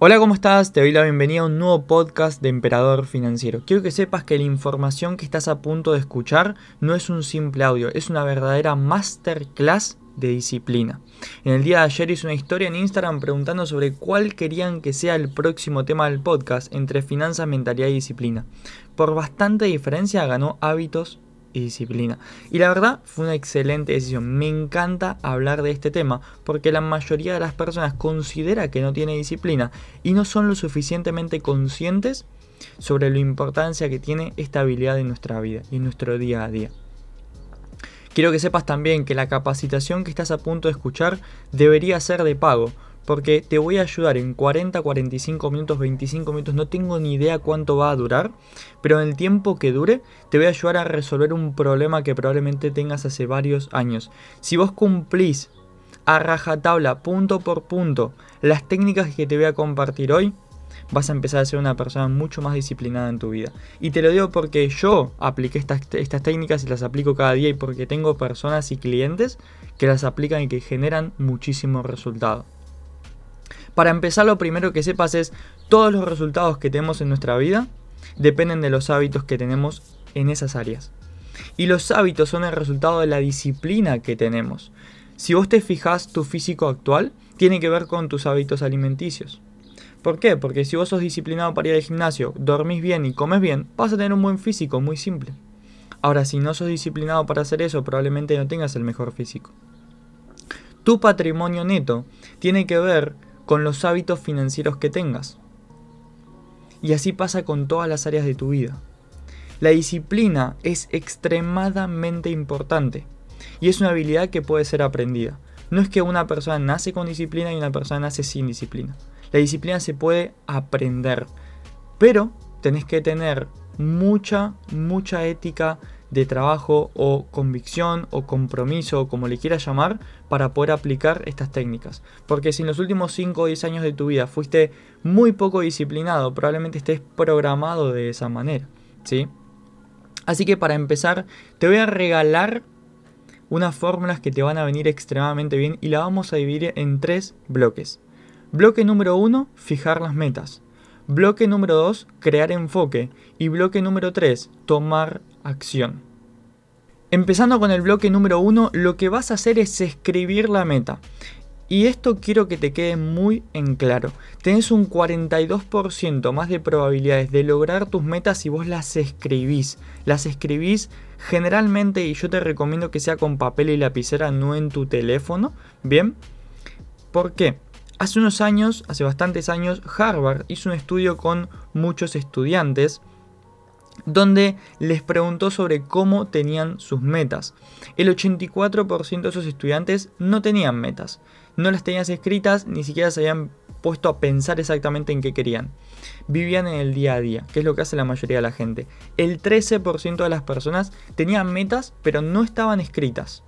Hola, ¿cómo estás? Te doy la bienvenida a un nuevo podcast de Emperador Financiero. Quiero que sepas que la información que estás a punto de escuchar no es un simple audio, es una verdadera masterclass de disciplina. En el día de ayer hice una historia en Instagram preguntando sobre cuál querían que sea el próximo tema del podcast entre finanzas, mentalidad y disciplina. Por bastante diferencia ganó hábitos y disciplina. Y la verdad fue una excelente decisión. Me encanta hablar de este tema porque la mayoría de las personas considera que no tiene disciplina y no son lo suficientemente conscientes sobre la importancia que tiene esta habilidad en nuestra vida y en nuestro día a día. Quiero que sepas también que la capacitación que estás a punto de escuchar debería ser de pago porque te voy a ayudar en 40, 45 minutos, 25 minutos, no tengo ni idea cuánto va a durar, pero en el tiempo que dure te voy a ayudar a resolver un problema que probablemente tengas hace varios años. Si vos cumplís a rajatabla, punto por punto, las técnicas que te voy a compartir hoy, vas a empezar a ser una persona mucho más disciplinada en tu vida. Y te lo digo porque yo apliqué estas, estas técnicas y las aplico cada día y porque tengo personas y clientes que las aplican y que generan muchísimo resultado. Para empezar, lo primero que sepas es todos los resultados que tenemos en nuestra vida dependen de los hábitos que tenemos en esas áreas. Y los hábitos son el resultado de la disciplina que tenemos. Si vos te fijas, tu físico actual tiene que ver con tus hábitos alimenticios. ¿Por qué? Porque si vos sos disciplinado para ir al gimnasio, dormís bien y comes bien, vas a tener un buen físico, muy simple. Ahora, si no sos disciplinado para hacer eso, probablemente no tengas el mejor físico. Tu patrimonio neto tiene que ver con los hábitos financieros que tengas. Y así pasa con todas las áreas de tu vida. La disciplina es extremadamente importante y es una habilidad que puede ser aprendida. No es que una persona nace con disciplina y una persona nace sin disciplina. La disciplina se puede aprender, pero tenés que tener mucha, mucha ética de trabajo o convicción o compromiso o como le quieras llamar para poder aplicar estas técnicas. Porque si en los últimos 5 o 10 años de tu vida fuiste muy poco disciplinado, probablemente estés programado de esa manera. ¿sí? Así que para empezar, te voy a regalar unas fórmulas que te van a venir extremadamente bien y la vamos a dividir en tres bloques. Bloque número 1, fijar las metas. Bloque número 2, crear enfoque. Y bloque número 3, tomar acción. Empezando con el bloque número 1, lo que vas a hacer es escribir la meta. Y esto quiero que te quede muy en claro. Tenés un 42% más de probabilidades de lograr tus metas si vos las escribís. Las escribís generalmente y yo te recomiendo que sea con papel y lapicera, no en tu teléfono. ¿Bien? ¿Por qué? Hace unos años, hace bastantes años, Harvard hizo un estudio con muchos estudiantes donde les preguntó sobre cómo tenían sus metas. El 84% de esos estudiantes no tenían metas, no las tenían escritas, ni siquiera se habían puesto a pensar exactamente en qué querían. Vivían en el día a día, que es lo que hace la mayoría de la gente. El 13% de las personas tenían metas, pero no estaban escritas.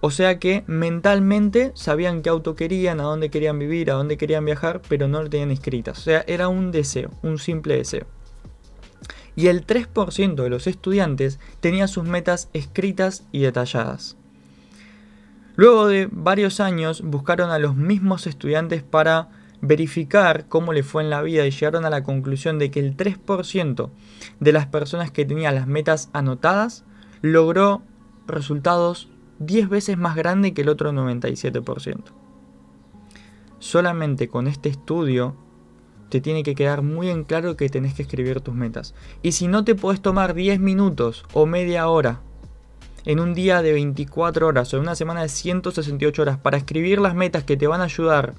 O sea que mentalmente sabían qué auto querían, a dónde querían vivir, a dónde querían viajar, pero no lo tenían escritas. O sea, era un deseo, un simple deseo. Y el 3% de los estudiantes tenía sus metas escritas y detalladas. Luego de varios años buscaron a los mismos estudiantes para verificar cómo le fue en la vida y llegaron a la conclusión de que el 3% de las personas que tenían las metas anotadas logró resultados 10 veces más grande que el otro 97%. Solamente con este estudio te tiene que quedar muy en claro que tenés que escribir tus metas. Y si no te puedes tomar 10 minutos o media hora en un día de 24 horas o en una semana de 168 horas para escribir las metas que te van a ayudar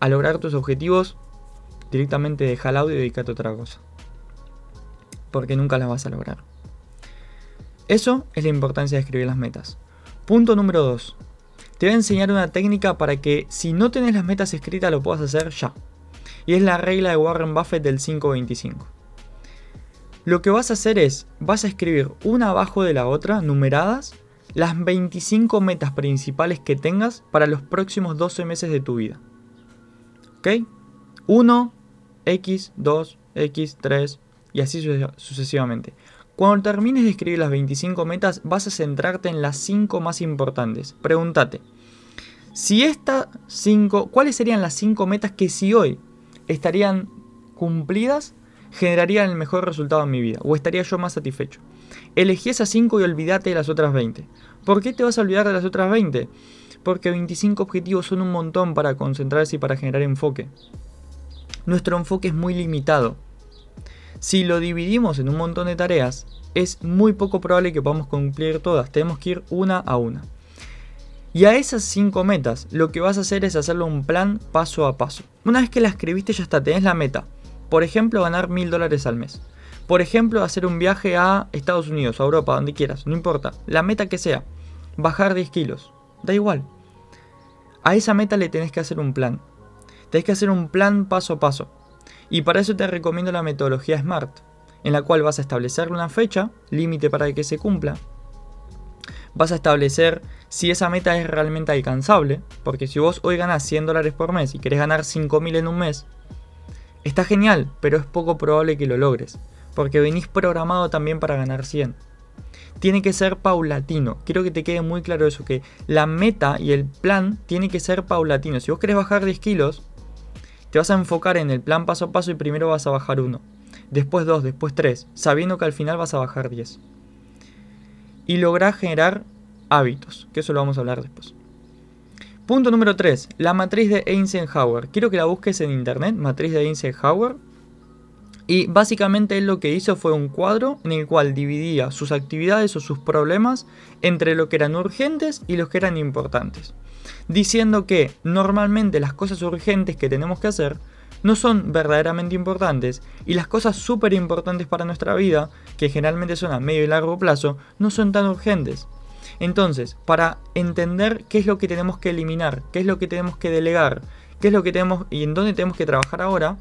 a lograr tus objetivos, directamente deja el audio y dedícate a otra cosa. Porque nunca las vas a lograr. Eso es la importancia de escribir las metas. Punto número 2. Te voy a enseñar una técnica para que si no tenés las metas escritas lo puedas hacer ya. Y es la regla de Warren Buffett del 525. Lo que vas a hacer es, vas a escribir una abajo de la otra, numeradas, las 25 metas principales que tengas para los próximos 12 meses de tu vida. ¿Ok? 1, X, 2, X, 3 y así sucesivamente. Cuando termines de escribir las 25 metas, vas a centrarte en las 5 más importantes. Pregúntate, Si estas cinco, ¿cuáles serían las cinco metas que si hoy estarían cumplidas, generarían el mejor resultado en mi vida? ¿O estaría yo más satisfecho? Elegí esas cinco y olvídate de las otras 20. ¿Por qué te vas a olvidar de las otras 20? Porque 25 objetivos son un montón para concentrarse y para generar enfoque. Nuestro enfoque es muy limitado. Si lo dividimos en un montón de tareas, es muy poco probable que podamos cumplir todas. Tenemos que ir una a una. Y a esas cinco metas, lo que vas a hacer es hacerlo un plan paso a paso. Una vez que la escribiste, ya está, tenés la meta. Por ejemplo, ganar mil dólares al mes. Por ejemplo, hacer un viaje a Estados Unidos, a Europa, donde quieras, no importa. La meta que sea. Bajar 10 kilos. Da igual. A esa meta le tenés que hacer un plan. Tenés que hacer un plan paso a paso. Y para eso te recomiendo la metodología SMART, en la cual vas a establecer una fecha, límite para que se cumpla. Vas a establecer si esa meta es realmente alcanzable, porque si vos hoy ganás 100 dólares por mes y querés ganar 5.000 en un mes, está genial, pero es poco probable que lo logres, porque venís programado también para ganar 100. Tiene que ser paulatino, quiero que te quede muy claro eso, que la meta y el plan tiene que ser paulatino. Si vos querés bajar 10 kilos, te vas a enfocar en el plan paso a paso y primero vas a bajar uno, después dos, después tres, sabiendo que al final vas a bajar 10. Y lográs generar hábitos, que eso lo vamos a hablar después. Punto número 3, la matriz de Eisenhower. Quiero que la busques en internet, matriz de Eisenhower. Y básicamente él lo que hizo fue un cuadro en el cual dividía sus actividades o sus problemas entre lo que eran urgentes y los que eran importantes. Diciendo que normalmente las cosas urgentes que tenemos que hacer no son verdaderamente importantes y las cosas súper importantes para nuestra vida, que generalmente son a medio y largo plazo, no son tan urgentes. Entonces, para entender qué es lo que tenemos que eliminar, qué es lo que tenemos que delegar, qué es lo que tenemos y en dónde tenemos que trabajar ahora,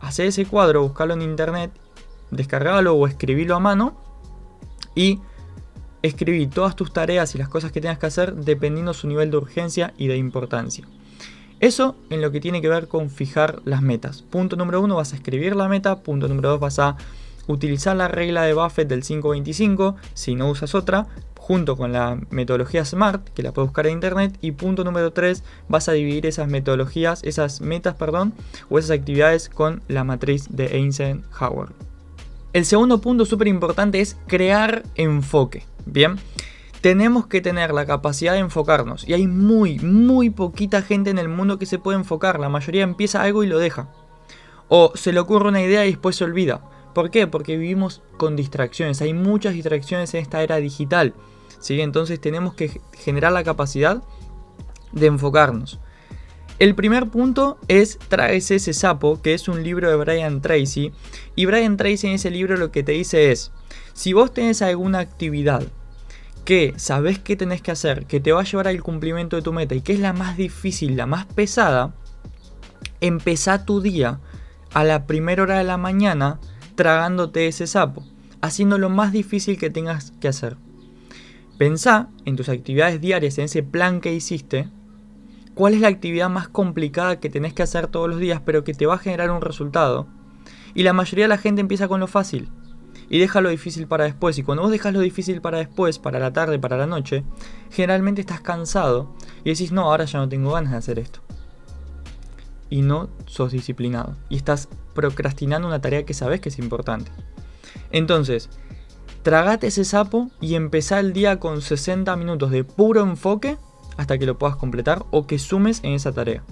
hacer ese cuadro, buscarlo en internet, descargarlo o escribirlo a mano y escribir todas tus tareas y las cosas que tengas que hacer dependiendo su nivel de urgencia y de importancia. Eso en lo que tiene que ver con fijar las metas. Punto número uno, vas a escribir la meta. Punto número dos, vas a utilizar la regla de Buffett del 525 si no usas otra junto con la metodología SMART, que la puedes buscar en internet. Y punto número 3, vas a dividir esas metodologías, esas metas, perdón, o esas actividades con la matriz de Eisenhower. El segundo punto súper importante es crear enfoque. Bien, tenemos que tener la capacidad de enfocarnos. Y hay muy, muy poquita gente en el mundo que se puede enfocar. La mayoría empieza algo y lo deja. O se le ocurre una idea y después se olvida. ¿Por qué? Porque vivimos con distracciones. Hay muchas distracciones en esta era digital. Entonces tenemos que generar la capacidad de enfocarnos. El primer punto es Traes ese sapo, que es un libro de Brian Tracy. Y Brian Tracy en ese libro lo que te dice es, si vos tenés alguna actividad que sabés que tenés que hacer, que te va a llevar al cumplimiento de tu meta y que es la más difícil, la más pesada, empezá tu día a la primera hora de la mañana tragándote ese sapo, haciendo lo más difícil que tengas que hacer. Pensá en tus actividades diarias, en ese plan que hiciste, cuál es la actividad más complicada que tenés que hacer todos los días, pero que te va a generar un resultado. Y la mayoría de la gente empieza con lo fácil y deja lo difícil para después. Y cuando vos dejas lo difícil para después, para la tarde, para la noche, generalmente estás cansado y decís, no, ahora ya no tengo ganas de hacer esto. Y no sos disciplinado. Y estás procrastinando una tarea que sabes que es importante. Entonces, Tragate ese sapo y empezá el día con 60 minutos de puro enfoque hasta que lo puedas completar o que sumes en esa tarea.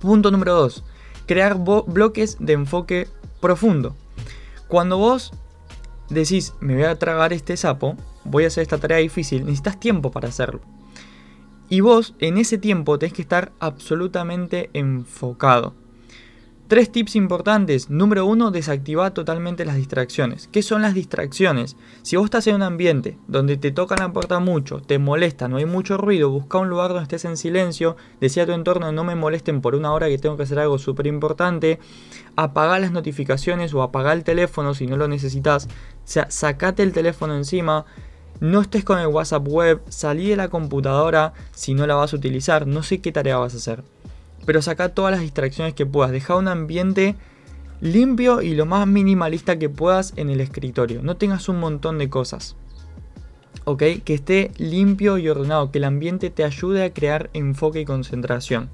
Punto número 2. Crear bloques de enfoque profundo. Cuando vos decís, me voy a tragar este sapo, voy a hacer esta tarea difícil, necesitas tiempo para hacerlo. Y vos en ese tiempo tenés que estar absolutamente enfocado. Tres tips importantes. Número uno, desactiva totalmente las distracciones. ¿Qué son las distracciones? Si vos estás en un ambiente donde te tocan la puerta mucho, te molesta, no hay mucho ruido, busca un lugar donde estés en silencio, decía tu entorno no me molesten por una hora que tengo que hacer algo súper importante, apaga las notificaciones o apaga el teléfono si no lo necesitas, o sea, sacate el teléfono encima, no estés con el WhatsApp web, salí de la computadora si no la vas a utilizar, no sé qué tarea vas a hacer pero saca todas las distracciones que puedas. Deja un ambiente limpio y lo más minimalista que puedas en el escritorio. No tengas un montón de cosas. ¿ok? Que esté limpio y ordenado, que el ambiente te ayude a crear enfoque y concentración.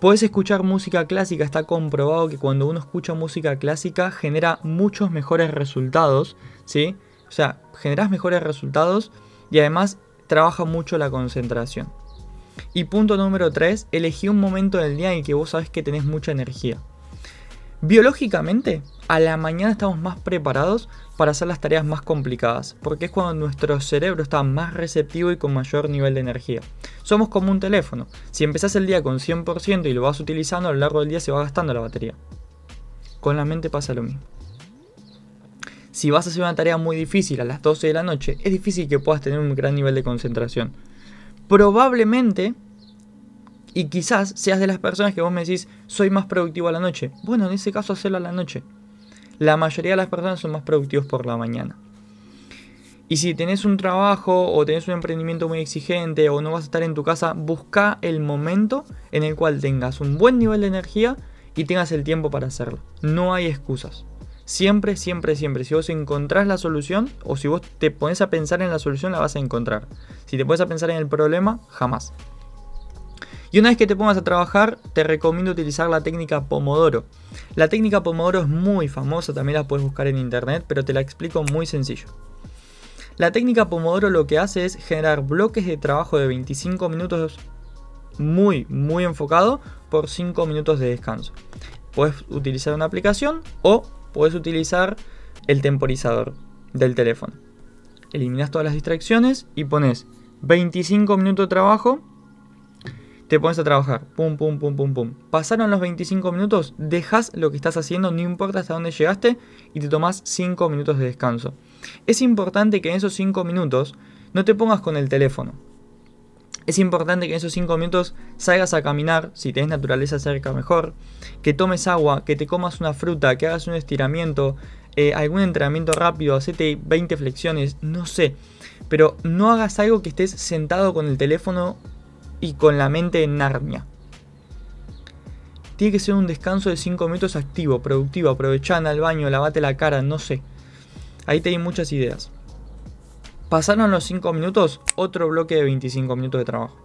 Puedes escuchar música clásica, está comprobado que cuando uno escucha música clásica genera muchos mejores resultados, ¿sí? O sea, generas mejores resultados y además trabaja mucho la concentración. Y punto número 3, elegí un momento del día en que vos sabes que tenés mucha energía. Biológicamente, a la mañana estamos más preparados para hacer las tareas más complicadas, porque es cuando nuestro cerebro está más receptivo y con mayor nivel de energía. Somos como un teléfono, si empezás el día con 100% y lo vas utilizando, a lo largo del día se va gastando la batería. Con la mente pasa lo mismo. Si vas a hacer una tarea muy difícil a las 12 de la noche, es difícil que puedas tener un gran nivel de concentración. Probablemente, y quizás seas de las personas que vos me decís, soy más productivo a la noche. Bueno, en ese caso, hacerlo a la noche. La mayoría de las personas son más productivos por la mañana. Y si tenés un trabajo o tenés un emprendimiento muy exigente o no vas a estar en tu casa, busca el momento en el cual tengas un buen nivel de energía y tengas el tiempo para hacerlo. No hay excusas. Siempre, siempre, siempre. Si vos encontrás la solución o si vos te pones a pensar en la solución, la vas a encontrar. Si te pones a pensar en el problema, jamás. Y una vez que te pongas a trabajar, te recomiendo utilizar la técnica Pomodoro. La técnica Pomodoro es muy famosa, también la puedes buscar en internet, pero te la explico muy sencillo. La técnica Pomodoro lo que hace es generar bloques de trabajo de 25 minutos muy, muy enfocado por 5 minutos de descanso. Puedes utilizar una aplicación o puedes utilizar el temporizador del teléfono. Eliminas todas las distracciones y pones 25 minutos de trabajo. Te pones a trabajar. Pum, pum, pum, pum, pum. Pasaron los 25 minutos, dejas lo que estás haciendo, no importa hasta dónde llegaste, y te tomas 5 minutos de descanso. Es importante que en esos 5 minutos no te pongas con el teléfono. Es importante que en esos 5 minutos salgas a caminar, si tenés naturaleza cerca mejor, que tomes agua, que te comas una fruta, que hagas un estiramiento, eh, algún entrenamiento rápido, hacete 20 flexiones, no sé. Pero no hagas algo que estés sentado con el teléfono y con la mente en Narnia. Tiene que ser un descanso de 5 minutos activo, productivo, aprovechá, al baño, lavate la cara, no sé. Ahí te di muchas ideas. Pasaron los 5 minutos, otro bloque de 25 minutos de trabajo.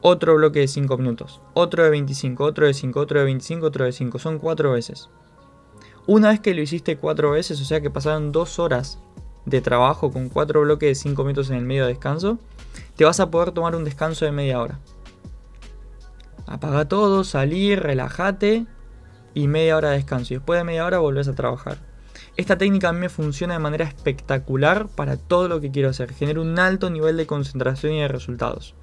Otro bloque de 5 minutos. Otro de 25, otro de 5, otro de 25, otro de 5. Son 4 veces. Una vez que lo hiciste 4 veces, o sea que pasaron 2 horas de trabajo con 4 bloques de 5 minutos en el medio de descanso, te vas a poder tomar un descanso de media hora. Apaga todo, salir, relájate y media hora de descanso. Y después de media hora volvés a trabajar. Esta técnica a mí me funciona de manera espectacular para todo lo que quiero hacer. Genera un alto nivel de concentración y de resultados.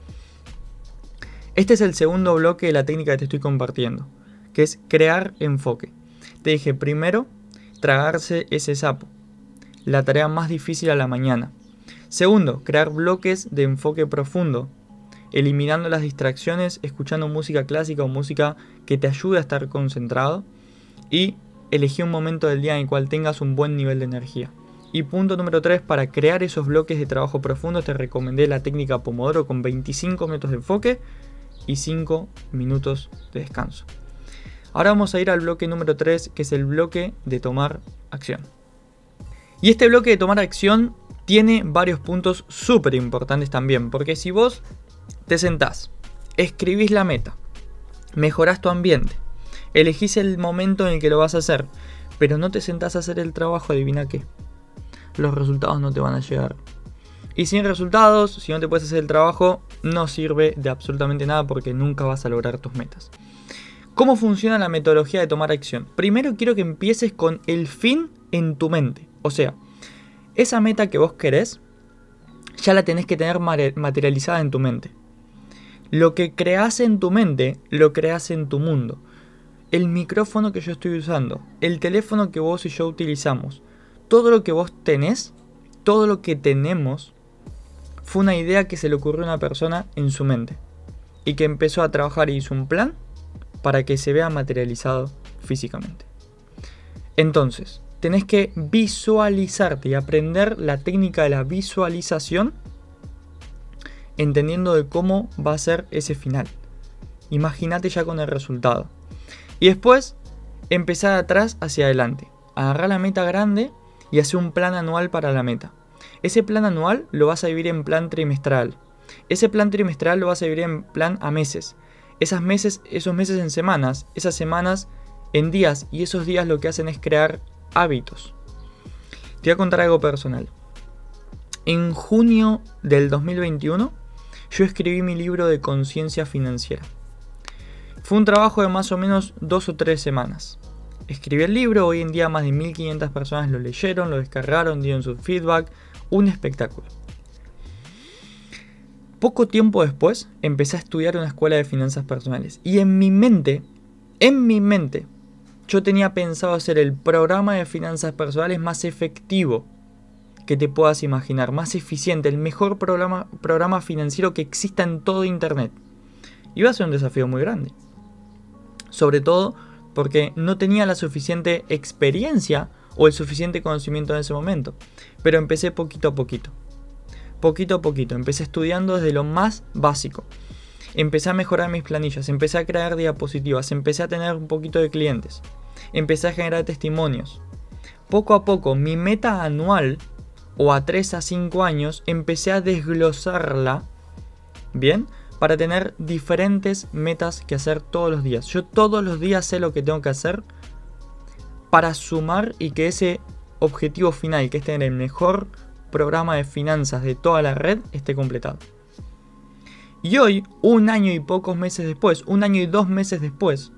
Este es el segundo bloque de la técnica que te estoy compartiendo, que es crear enfoque. Te dije primero, tragarse ese sapo, la tarea más difícil a la mañana. Segundo, crear bloques de enfoque profundo, eliminando las distracciones, escuchando música clásica o música que te ayude a estar concentrado. Y elegí un momento del día en el cual tengas un buen nivel de energía. Y punto número 3, para crear esos bloques de trabajo profundo te recomendé la técnica Pomodoro con 25 minutos de enfoque y 5 minutos de descanso. Ahora vamos a ir al bloque número 3, que es el bloque de tomar acción. Y este bloque de tomar acción tiene varios puntos súper importantes también, porque si vos te sentás, escribís la meta, mejorás tu ambiente, Elegís el momento en el que lo vas a hacer, pero no te sentás a hacer el trabajo, adivina qué. Los resultados no te van a llegar. Y sin resultados, si no te puedes hacer el trabajo, no sirve de absolutamente nada porque nunca vas a lograr tus metas. ¿Cómo funciona la metodología de tomar acción? Primero quiero que empieces con el fin en tu mente. O sea, esa meta que vos querés, ya la tenés que tener materializada en tu mente. Lo que creas en tu mente, lo creas en tu mundo el micrófono que yo estoy usando, el teléfono que vos y yo utilizamos, todo lo que vos tenés, todo lo que tenemos, fue una idea que se le ocurrió a una persona en su mente y que empezó a trabajar y hizo un plan para que se vea materializado físicamente. Entonces, tenés que visualizarte y aprender la técnica de la visualización entendiendo de cómo va a ser ese final. Imagínate ya con el resultado. Y después empezar atrás hacia adelante. Agarrar la meta grande y hace un plan anual para la meta. Ese plan anual lo vas a dividir en plan trimestral. Ese plan trimestral lo vas a dividir en plan a meses. Esas meses, esos meses en semanas, esas semanas en días y esos días lo que hacen es crear hábitos. Te voy a contar algo personal. En junio del 2021 yo escribí mi libro de conciencia financiera. Fue un trabajo de más o menos dos o tres semanas. Escribí el libro, hoy en día más de 1500 personas lo leyeron, lo descargaron, dieron su feedback, un espectáculo. Poco tiempo después empecé a estudiar una escuela de finanzas personales y en mi mente, en mi mente, yo tenía pensado hacer el programa de finanzas personales más efectivo que te puedas imaginar, más eficiente, el mejor programa, programa financiero que exista en todo Internet. Iba a ser un desafío muy grande. Sobre todo porque no tenía la suficiente experiencia o el suficiente conocimiento en ese momento. Pero empecé poquito a poquito. Poquito a poquito. Empecé estudiando desde lo más básico. Empecé a mejorar mis planillas, empecé a crear diapositivas, empecé a tener un poquito de clientes, empecé a generar testimonios. Poco a poco, mi meta anual, o a 3 a 5 años, empecé a desglosarla, ¿bien? Para tener diferentes metas que hacer todos los días. Yo todos los días sé lo que tengo que hacer para sumar y que ese objetivo final, que es tener el mejor programa de finanzas de toda la red, esté completado. Y hoy, un año y pocos meses después, un año y dos meses después,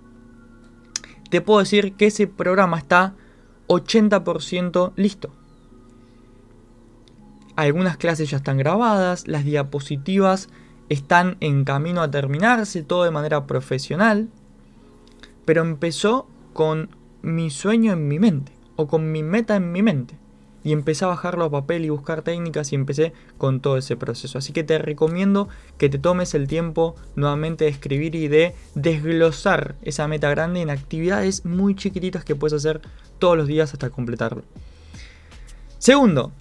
te puedo decir que ese programa está 80% listo. Algunas clases ya están grabadas, las diapositivas están en camino a terminarse, todo de manera profesional, pero empezó con mi sueño en mi mente, o con mi meta en mi mente. Y empecé a bajarlo a papel y buscar técnicas y empecé con todo ese proceso. Así que te recomiendo que te tomes el tiempo nuevamente de escribir y de desglosar esa meta grande en actividades muy chiquititas que puedes hacer todos los días hasta completarlo. Segundo,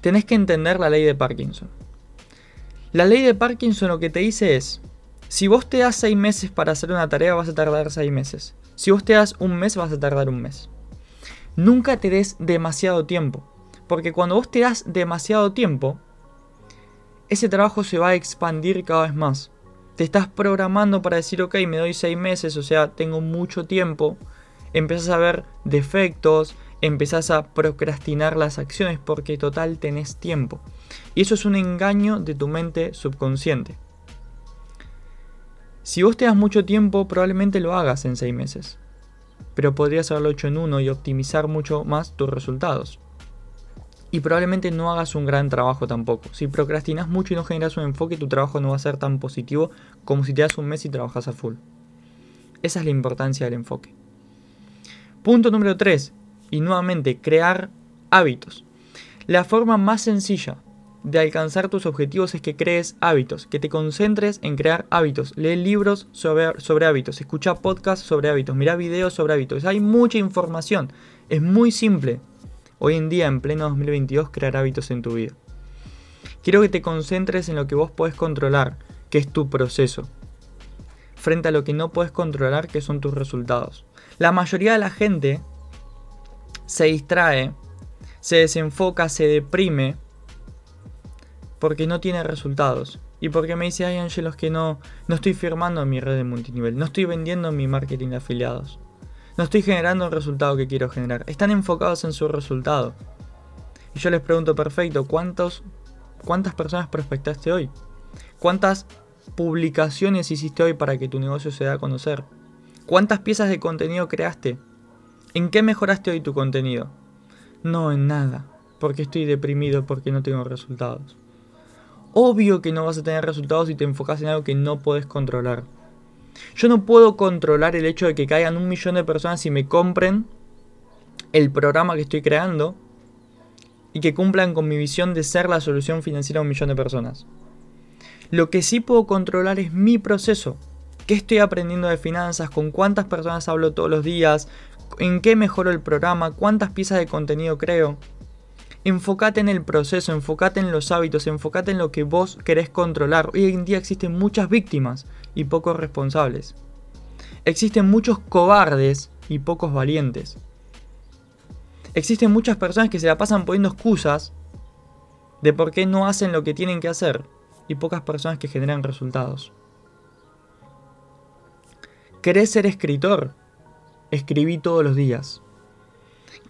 tenés que entender la ley de Parkinson. La ley de Parkinson lo que te dice es, si vos te das 6 meses para hacer una tarea vas a tardar 6 meses. Si vos te das un mes vas a tardar un mes. Nunca te des demasiado tiempo. Porque cuando vos te das demasiado tiempo, ese trabajo se va a expandir cada vez más. Te estás programando para decir, ok, me doy 6 meses, o sea, tengo mucho tiempo. Empiezas a ver defectos, empezás a procrastinar las acciones porque total tenés tiempo. Y eso es un engaño de tu mente subconsciente. Si vos te das mucho tiempo, probablemente lo hagas en 6 meses. Pero podrías haberlo hecho en uno y optimizar mucho más tus resultados. Y probablemente no hagas un gran trabajo tampoco. Si procrastinas mucho y no generas un enfoque, tu trabajo no va a ser tan positivo como si te das un mes y trabajas a full. Esa es la importancia del enfoque. Punto número 3 y nuevamente crear hábitos. La forma más sencilla de alcanzar tus objetivos es que crees hábitos, que te concentres en crear hábitos. Lee libros sobre, sobre hábitos, escucha podcasts sobre hábitos, mira videos sobre hábitos. Hay mucha información. Es muy simple hoy en día, en pleno 2022, crear hábitos en tu vida. Quiero que te concentres en lo que vos podés controlar, que es tu proceso, frente a lo que no puedes controlar, que son tus resultados. La mayoría de la gente se distrae, se desenfoca, se deprime porque no tiene resultados. Y porque me dice, ay Angelos, que no, no estoy firmando mi red de multinivel, no estoy vendiendo mi marketing de afiliados, no estoy generando el resultado que quiero generar. Están enfocados en su resultado. Y yo les pregunto, perfecto, ¿cuántos, ¿cuántas personas prospectaste hoy? ¿Cuántas publicaciones hiciste hoy para que tu negocio se dé a conocer? ¿Cuántas piezas de contenido creaste? ¿En qué mejoraste hoy tu contenido? No, en nada, porque estoy deprimido porque no tengo resultados. Obvio que no vas a tener resultados si te enfocas en algo que no puedes controlar. Yo no puedo controlar el hecho de que caigan un millón de personas y me compren el programa que estoy creando y que cumplan con mi visión de ser la solución financiera a un millón de personas. Lo que sí puedo controlar es mi proceso. ¿Qué estoy aprendiendo de finanzas? ¿Con cuántas personas hablo todos los días? En qué mejoro el programa, cuántas piezas de contenido creo. Enfócate en el proceso, enfócate en los hábitos, enfócate en lo que vos querés controlar. Hoy en día existen muchas víctimas y pocos responsables. Existen muchos cobardes y pocos valientes. Existen muchas personas que se la pasan poniendo excusas de por qué no hacen lo que tienen que hacer y pocas personas que generan resultados. ¿Querés ser escritor? Escribí todos los días.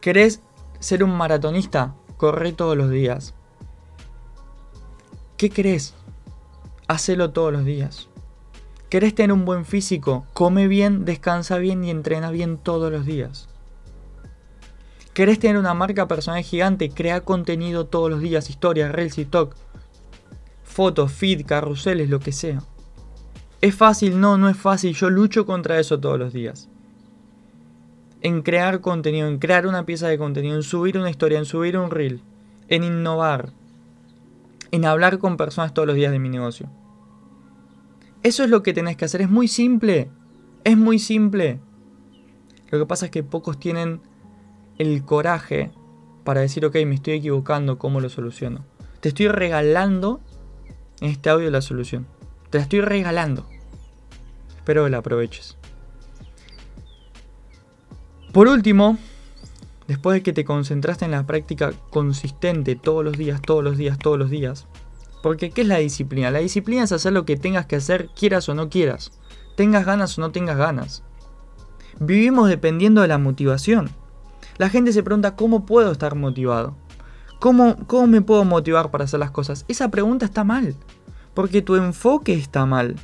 ¿Querés ser un maratonista? Corre todos los días. ¿Qué querés? Hacelo todos los días. ¿Querés tener un buen físico? Come bien, descansa bien y entrena bien todos los días. ¿Querés tener una marca personal gigante? Crea contenido todos los días, historias, reels y talk. Fotos, feed, carruseles, lo que sea. ¿Es fácil? No, no es fácil. Yo lucho contra eso todos los días. En crear contenido, en crear una pieza de contenido, en subir una historia, en subir un reel, en innovar, en hablar con personas todos los días de mi negocio. Eso es lo que tenés que hacer. Es muy simple. Es muy simple. Lo que pasa es que pocos tienen el coraje para decir, ok, me estoy equivocando, ¿cómo lo soluciono? Te estoy regalando en este audio la solución. Te la estoy regalando. Espero que la aproveches. Por último, después de que te concentraste en la práctica consistente todos los días, todos los días, todos los días, porque ¿qué es la disciplina? La disciplina es hacer lo que tengas que hacer, quieras o no quieras. Tengas ganas o no tengas ganas. Vivimos dependiendo de la motivación. La gente se pregunta cómo puedo estar motivado. ¿Cómo, ¿Cómo me puedo motivar para hacer las cosas? Esa pregunta está mal. Porque tu enfoque está mal.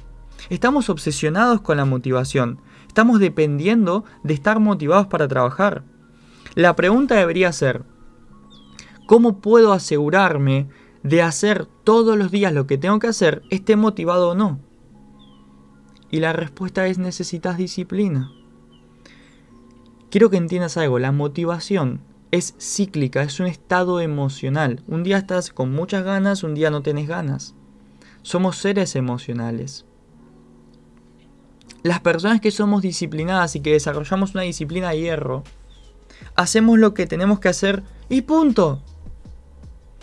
Estamos obsesionados con la motivación. Estamos dependiendo de estar motivados para trabajar. La pregunta debería ser, ¿cómo puedo asegurarme de hacer todos los días lo que tengo que hacer, esté motivado o no? Y la respuesta es necesitas disciplina. Quiero que entiendas algo, la motivación es cíclica, es un estado emocional. Un día estás con muchas ganas, un día no tienes ganas. Somos seres emocionales. Las personas que somos disciplinadas y que desarrollamos una disciplina de hierro, hacemos lo que tenemos que hacer y punto.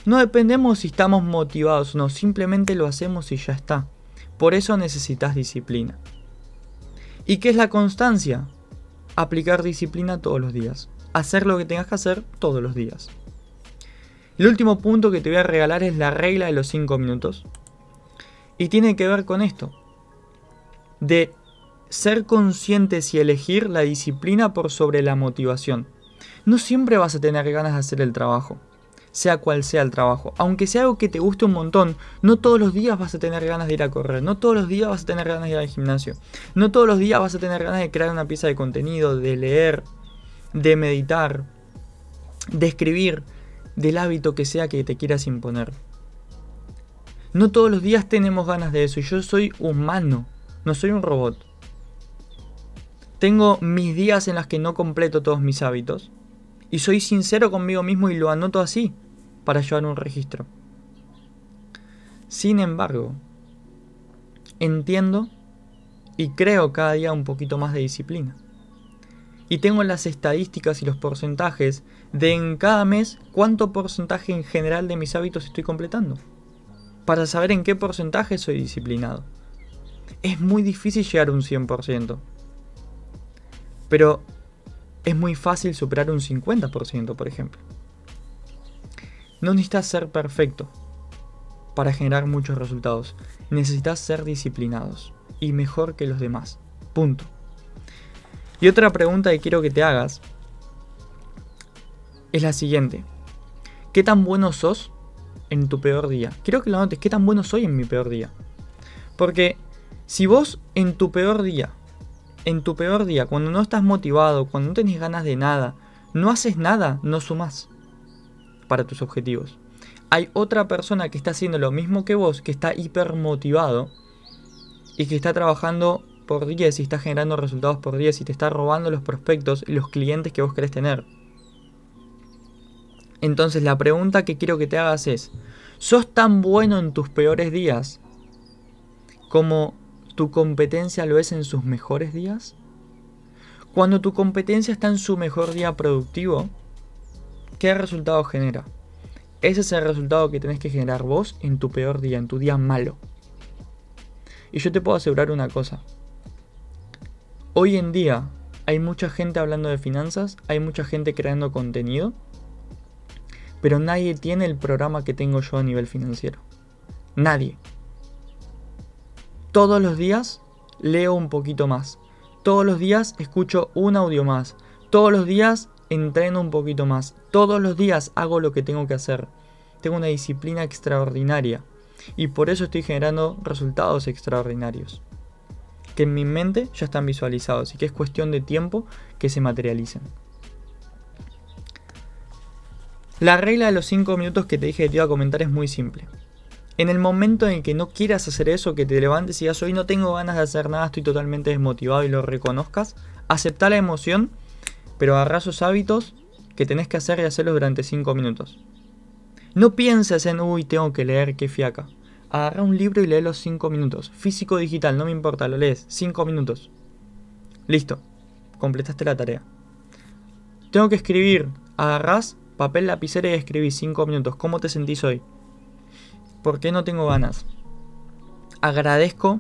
No dependemos si estamos motivados, no, simplemente lo hacemos y ya está. Por eso necesitas disciplina. ¿Y qué es la constancia? Aplicar disciplina todos los días. Hacer lo que tengas que hacer todos los días. El último punto que te voy a regalar es la regla de los 5 minutos. Y tiene que ver con esto. De ser conscientes y elegir la disciplina por sobre la motivación. No siempre vas a tener ganas de hacer el trabajo sea cual sea el trabajo. Aunque sea algo que te guste un montón, no todos los días vas a tener ganas de ir a correr, no todos los días vas a tener ganas de ir al gimnasio, no todos los días vas a tener ganas de crear una pieza de contenido, de leer, de meditar, de escribir, del hábito que sea que te quieras imponer. No todos los días tenemos ganas de eso y yo soy humano, no soy un robot. Tengo mis días en los que no completo todos mis hábitos y soy sincero conmigo mismo y lo anoto así para llevar un registro. Sin embargo, entiendo y creo cada día un poquito más de disciplina. Y tengo las estadísticas y los porcentajes de en cada mes cuánto porcentaje en general de mis hábitos estoy completando. Para saber en qué porcentaje soy disciplinado. Es muy difícil llegar a un 100%. Pero es muy fácil superar un 50%, por ejemplo. No necesitas ser perfecto para generar muchos resultados. Necesitas ser disciplinados y mejor que los demás. Punto. Y otra pregunta que quiero que te hagas es la siguiente. ¿Qué tan bueno sos en tu peor día? Quiero que lo notes. ¿Qué tan bueno soy en mi peor día? Porque si vos en tu peor día, en tu peor día, cuando no estás motivado, cuando no tenés ganas de nada, no haces nada, no sumas para tus objetivos. Hay otra persona que está haciendo lo mismo que vos, que está hiper motivado y que está trabajando por 10 y está generando resultados por 10 y te está robando los prospectos y los clientes que vos querés tener. Entonces la pregunta que quiero que te hagas es, ¿sos tan bueno en tus peores días como tu competencia lo es en sus mejores días? Cuando tu competencia está en su mejor día productivo, ¿qué resultado genera? Ese es el resultado que tenés que generar vos en tu peor día, en tu día malo. Y yo te puedo asegurar una cosa. Hoy en día hay mucha gente hablando de finanzas, hay mucha gente creando contenido, pero nadie tiene el programa que tengo yo a nivel financiero. Nadie. Todos los días leo un poquito más. Todos los días escucho un audio más. Todos los días entreno un poquito más. Todos los días hago lo que tengo que hacer. Tengo una disciplina extraordinaria. Y por eso estoy generando resultados extraordinarios. Que en mi mente ya están visualizados y que es cuestión de tiempo que se materialicen. La regla de los 5 minutos que te dije que te iba a comentar es muy simple. En el momento en que no quieras hacer eso, que te levantes y digas hoy no tengo ganas de hacer nada, estoy totalmente desmotivado y lo reconozcas, acepta la emoción, pero agarra esos hábitos que tenés que hacer y hacerlos durante 5 minutos. No pienses en uy, tengo que leer, qué fiaca. Agarra un libro y lee los 5 minutos. Físico digital, no me importa, lo lees. 5 minutos. Listo. Completaste la tarea. Tengo que escribir. Agarrás papel, lapicera y escribís 5 minutos. ¿Cómo te sentís hoy? ¿Por qué no tengo ganas? Agradezco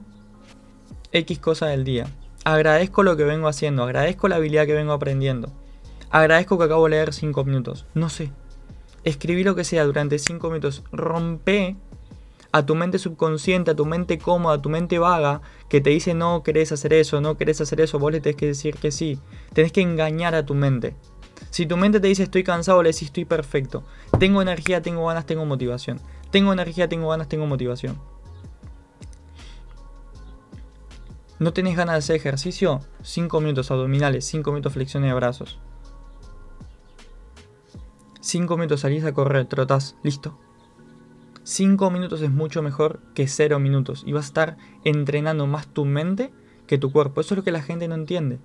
X cosa del día. Agradezco lo que vengo haciendo. Agradezco la habilidad que vengo aprendiendo. Agradezco que acabo de leer 5 minutos. No sé. Escribí lo que sea durante 5 minutos. Rompe a tu mente subconsciente, a tu mente cómoda, a tu mente vaga, que te dice no querés hacer eso, no querés hacer eso, vos le tenés que decir que sí. Tenés que engañar a tu mente. Si tu mente te dice estoy cansado, le decís estoy perfecto. Tengo energía, tengo ganas, tengo motivación. Tengo energía, tengo ganas, tengo motivación. ¿No tenés ganas de hacer ejercicio? 5 minutos abdominales, 5 minutos flexiones de brazos. 5 minutos salís a correr, trotás, listo. 5 minutos es mucho mejor que 0 minutos y vas a estar entrenando más tu mente que tu cuerpo. Eso es lo que la gente no entiende.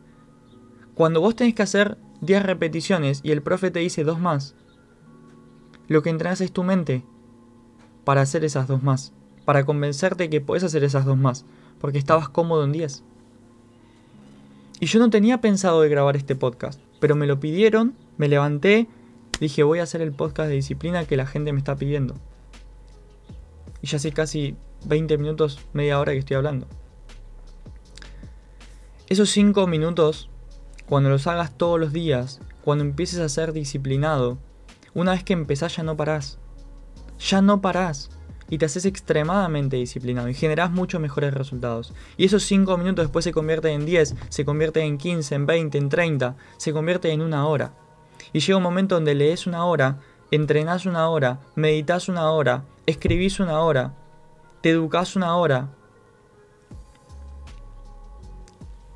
Cuando vos tenés que hacer 10 repeticiones y el profe te dice 2 más, lo que entrenas es tu mente para hacer esas 2 más, para convencerte que puedes hacer esas 2 más, porque estabas cómodo en 10. Y yo no tenía pensado de grabar este podcast, pero me lo pidieron, me levanté, dije voy a hacer el podcast de disciplina que la gente me está pidiendo. Y ya hace casi 20 minutos, media hora que estoy hablando. Esos 5 minutos cuando los hagas todos los días, cuando empieces a ser disciplinado, una vez que empezás ya no parás. Ya no parás. Y te haces extremadamente disciplinado y generás muchos mejores resultados. Y esos 5 minutos después se convierten en 10, se convierten en 15, en 20, en 30, se convierte en una hora. Y llega un momento donde lees una hora, entrenás una hora, meditas una hora, escribís una hora, te educás una hora.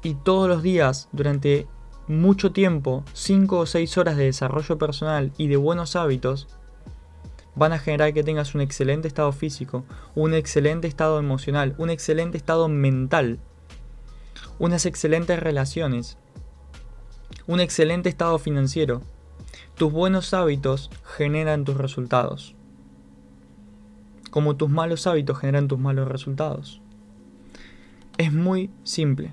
Y todos los días, durante mucho tiempo, 5 o 6 horas de desarrollo personal y de buenos hábitos, van a generar que tengas un excelente estado físico, un excelente estado emocional, un excelente estado mental, unas excelentes relaciones, un excelente estado financiero. Tus buenos hábitos generan tus resultados, como tus malos hábitos generan tus malos resultados. Es muy simple,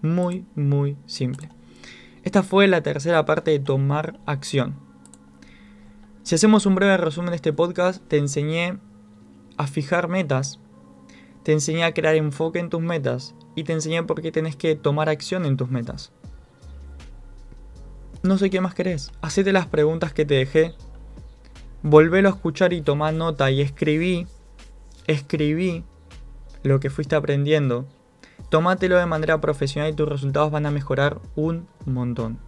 muy, muy simple. Esta fue la tercera parte de tomar acción. Si hacemos un breve resumen de este podcast, te enseñé a fijar metas, te enseñé a crear enfoque en tus metas y te enseñé por qué tenés que tomar acción en tus metas. No sé qué más querés. Hacete las preguntas que te dejé. Volvelo a escuchar y tomar nota y escribí, escribí lo que fuiste aprendiendo Tómatelo de manera profesional y tus resultados van a mejorar un montón.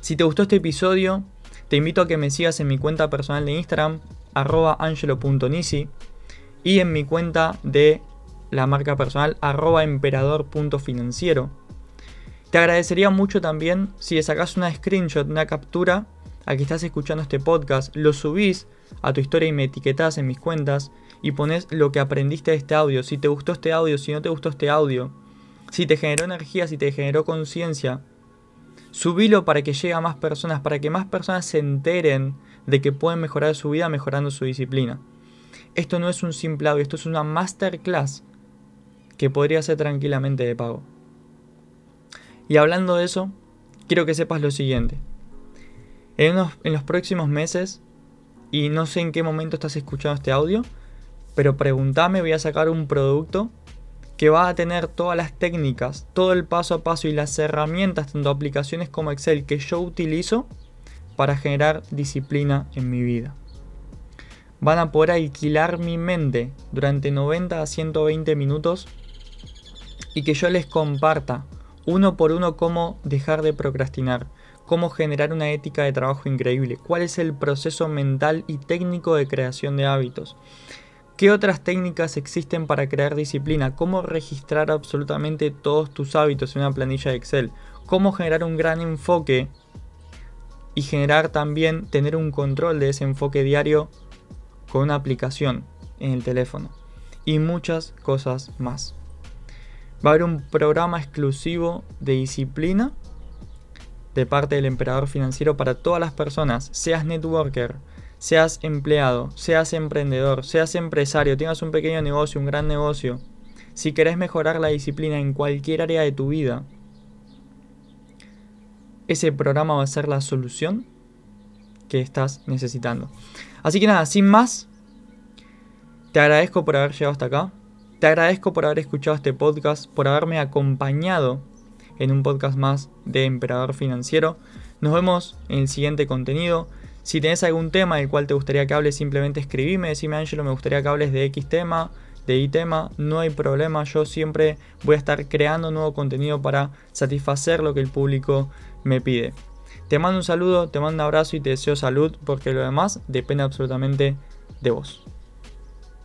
Si te gustó este episodio, te invito a que me sigas en mi cuenta personal de Instagram, arroba angelo.nisi, y en mi cuenta de la marca personal, arroba emperador.financiero. Te agradecería mucho también si sacas una screenshot, una captura, a que estás escuchando este podcast, lo subís a tu historia y me etiquetas en mis cuentas y pones lo que aprendiste de este audio, si te gustó este audio, si no te gustó este audio, si te generó energía, si te generó conciencia. Subilo para que llegue a más personas, para que más personas se enteren de que pueden mejorar su vida mejorando su disciplina. Esto no es un simple audio, esto es una masterclass que podría ser tranquilamente de pago. Y hablando de eso, quiero que sepas lo siguiente. En, en los próximos meses, y no sé en qué momento estás escuchando este audio, pero pregúntame, voy a sacar un producto que va a tener todas las técnicas, todo el paso a paso y las herramientas, tanto aplicaciones como Excel, que yo utilizo para generar disciplina en mi vida. Van a poder alquilar mi mente durante 90 a 120 minutos y que yo les comparta uno por uno cómo dejar de procrastinar, cómo generar una ética de trabajo increíble, cuál es el proceso mental y técnico de creación de hábitos, qué otras técnicas existen para crear disciplina, cómo registrar absolutamente todos tus hábitos en una planilla de Excel, cómo generar un gran enfoque y generar también tener un control de ese enfoque diario con una aplicación en el teléfono y muchas cosas más. Va a haber un programa exclusivo de disciplina de parte del emperador financiero para todas las personas, seas networker, seas empleado, seas emprendedor, seas empresario, tengas un pequeño negocio, un gran negocio. Si querés mejorar la disciplina en cualquier área de tu vida, ese programa va a ser la solución que estás necesitando. Así que nada, sin más, te agradezco por haber llegado hasta acá. Te agradezco por haber escuchado este podcast, por haberme acompañado en un podcast más de Emperador Financiero. Nos vemos en el siguiente contenido. Si tenés algún tema del cual te gustaría que hables, simplemente escribime, decime Angelo, me gustaría que hables de X tema, de Y tema, no hay problema, yo siempre voy a estar creando nuevo contenido para satisfacer lo que el público me pide. Te mando un saludo, te mando un abrazo y te deseo salud porque lo demás depende absolutamente de vos.